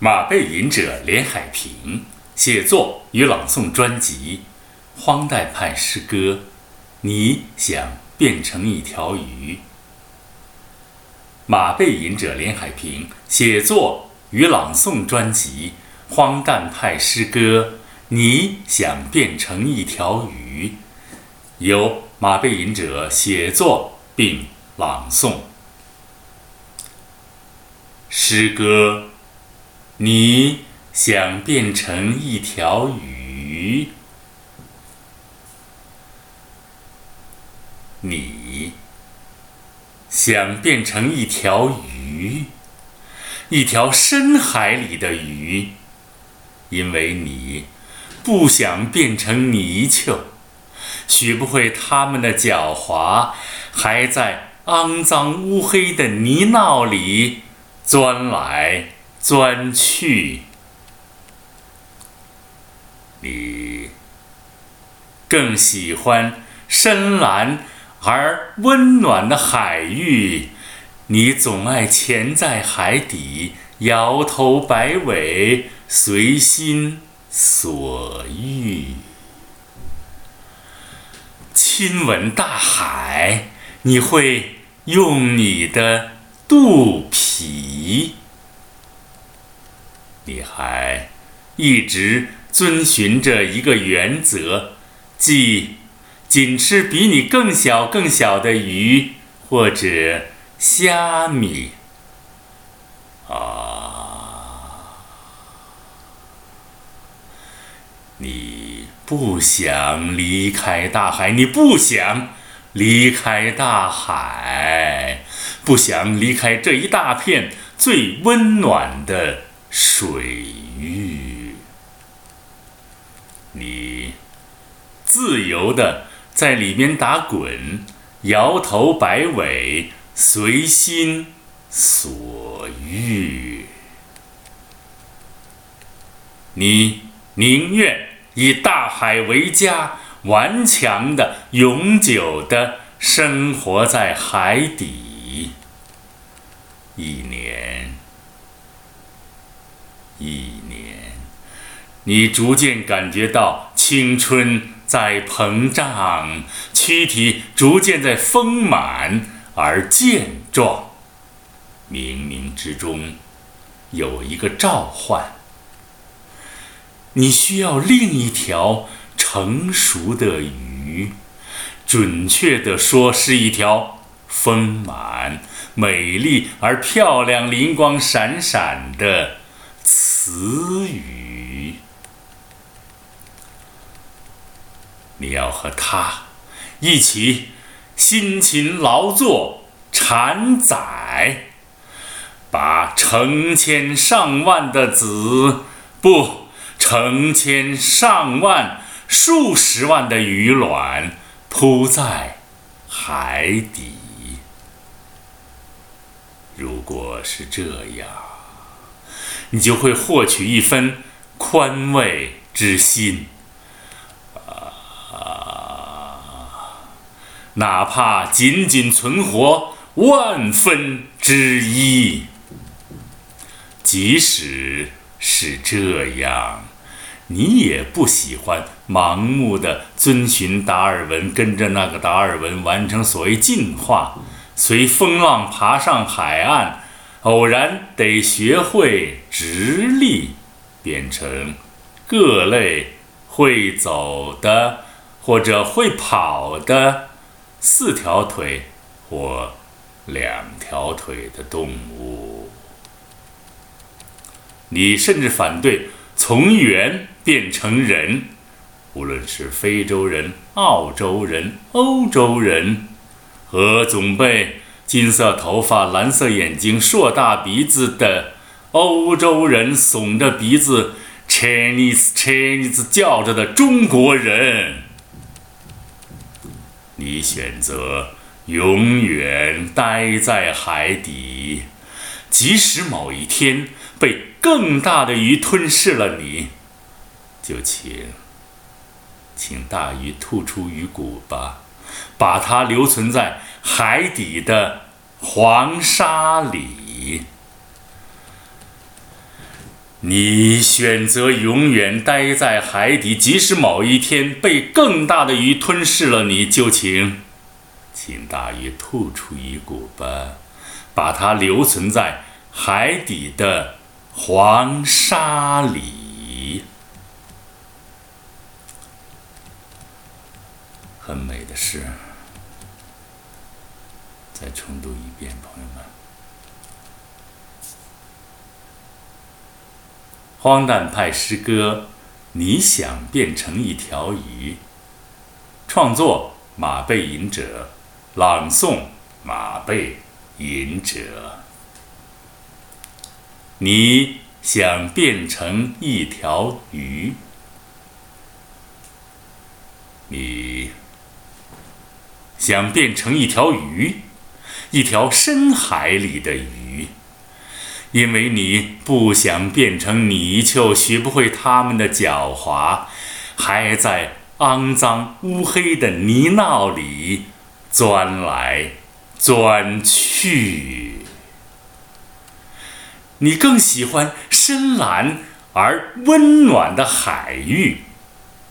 马背吟者连海平写作与朗诵专辑《荒诞派诗歌》，你想变成一条鱼？马背吟者连海平写作与朗诵专辑《荒诞派诗歌》，你想变成一条鱼？由马背吟者写作并朗诵诗歌。你想变成一条鱼？你想变成一条鱼，一条深海里的鱼，因为你不想变成泥鳅，学不会它们的狡猾，还在肮脏乌黑的泥淖里钻来。钻去，你更喜欢深蓝而温暖的海域。你总爱潜在海底，摇头摆尾，随心所欲，亲吻大海。你会用你的肚皮。你还一直遵循着一个原则，即仅吃比你更小更小的鱼或者虾米。啊，你不想离开大海，你不想离开大海，不想离开这一大片最温暖的。水域，你自由的在里面打滚，摇头摆尾，随心所欲。你宁愿以大海为家，顽强的、永久的生活在海底，一年。一年，你逐渐感觉到青春在膨胀，躯体逐渐在丰满而健壮。冥冥之中，有一个召唤，你需要另一条成熟的鱼，准确的说，是一条丰满、美丽而漂亮、灵光闪闪的。子语，你要和他一起辛勤劳作产崽，把成千上万的子，不，成千上万、数十万的鱼卵铺在海底。如果是这样。你就会获取一分宽慰之心，啊，哪怕仅仅存活万分之一，即使是这样，你也不喜欢盲目的遵循达尔文，跟着那个达尔文完成所谓进化，随风浪爬上海岸。偶然得学会直立，变成各类会走的或者会跑的四条腿或两条腿的动物。你甚至反对从猿变成人，无论是非洲人、澳洲人、欧洲人和总被。金色头发、蓝色眼睛、硕大鼻子的欧洲人，耸着鼻子，Chinese Chinese 叫着的中国人。你选择永远待在海底，即使某一天被更大的鱼吞噬了你，就请，请大鱼吐出鱼骨吧。把它留存在海底的黄沙里。你选择永远待在海底，即使某一天被更大的鱼吞噬了，你就请，请大鱼吐出鱼骨吧，把它留存在海底的黄沙里。很美的诗，再重读一遍，朋友们。荒诞派诗歌，你想变成一条鱼？创作：马背吟者，朗诵：马背吟者。你想变成一条鱼？你想变成一条鱼，一条深海里的鱼。因为你不想变成泥鳅，学不会它们的狡猾，还在肮脏乌黑的泥淖里钻来钻去。你更喜欢深蓝而温暖的海域，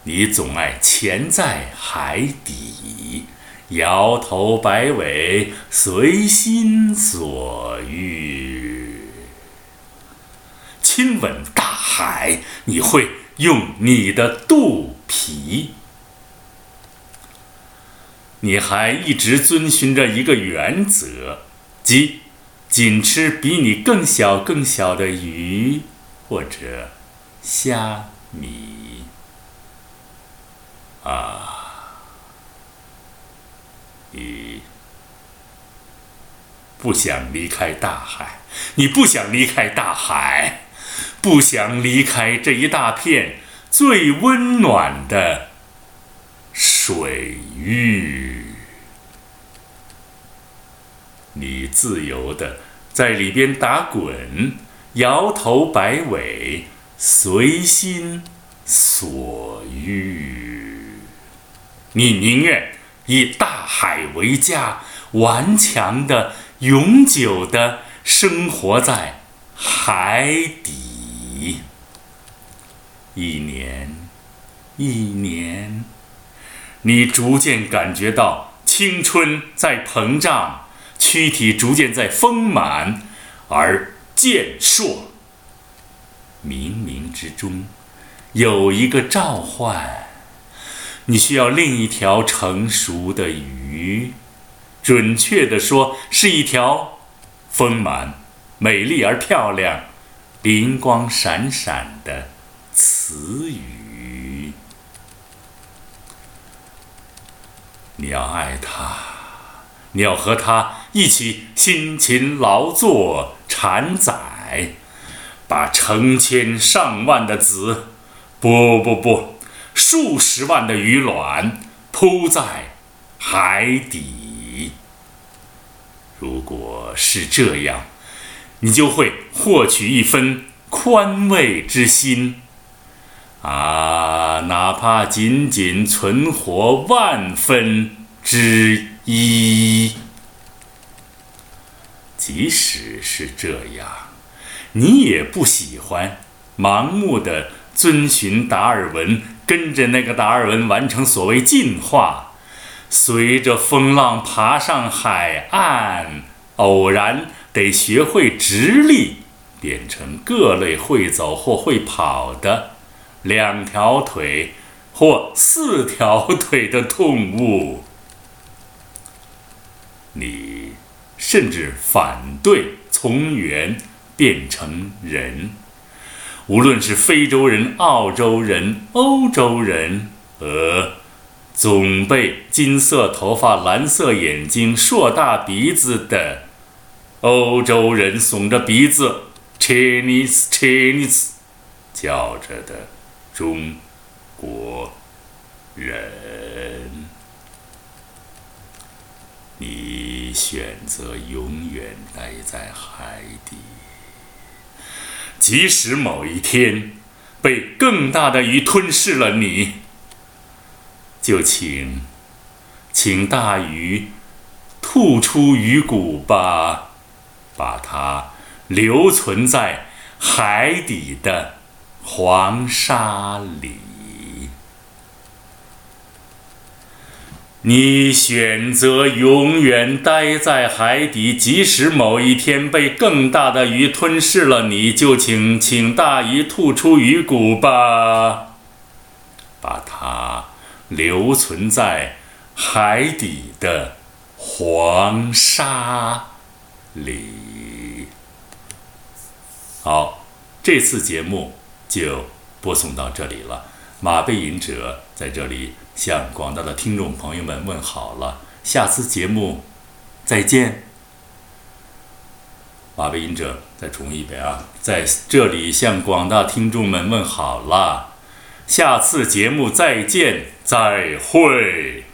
你总爱潜在海底，摇头摆尾，随心所欲。亲吻大海，你会用你的肚皮。你还一直遵循着一个原则，即仅吃比你更小更小的鱼或者虾米。啊，你不想离开大海，你不想离开大海。不想离开这一大片最温暖的水域，你自由的在里边打滚，摇头摆尾，随心所欲。你宁愿以大海为家，顽强的、永久的生活在海底。一年，一年，你逐渐感觉到青春在膨胀，躯体逐渐在丰满而健硕。冥冥之中，有一个召唤，你需要另一条成熟的鱼，准确的说，是一条丰满、美丽而漂亮、灵光闪闪的。词语，你要爱他，你要和他一起辛勤劳作产崽，把成千上万的子，不不不，数十万的鱼卵铺在海底。如果是这样，你就会获取一分宽慰之心。啊，哪怕仅仅存活万分之一，即使是这样，你也不喜欢盲目的遵循达尔文，跟着那个达尔文完成所谓进化，随着风浪爬上海岸，偶然得学会直立，变成各类会走或会跑的。两条腿或四条腿的动物，你甚至反对从猿变成人。无论是非洲人、澳洲人、欧洲人，和总被金色头发、蓝色眼睛、硕大鼻子的欧洲人耸着鼻子，Chinese Chinese 叫着的。中国人，你选择永远待在海底，即使某一天被更大的鱼吞噬了你，就请，请大鱼吐出鱼骨吧，把它留存在海底的黄沙里。你选择永远待在海底，即使某一天被更大的鱼吞噬了，你就请请大鱼吐出鱼骨吧，把它留存在海底的黄沙里。好，这次节目就播送到这里了。马背吟者在这里。向广大的听众朋友们问好了，下次节目再见。马背吟者再重一遍啊，在这里向广大听众们问好了，下次节目再见，再会。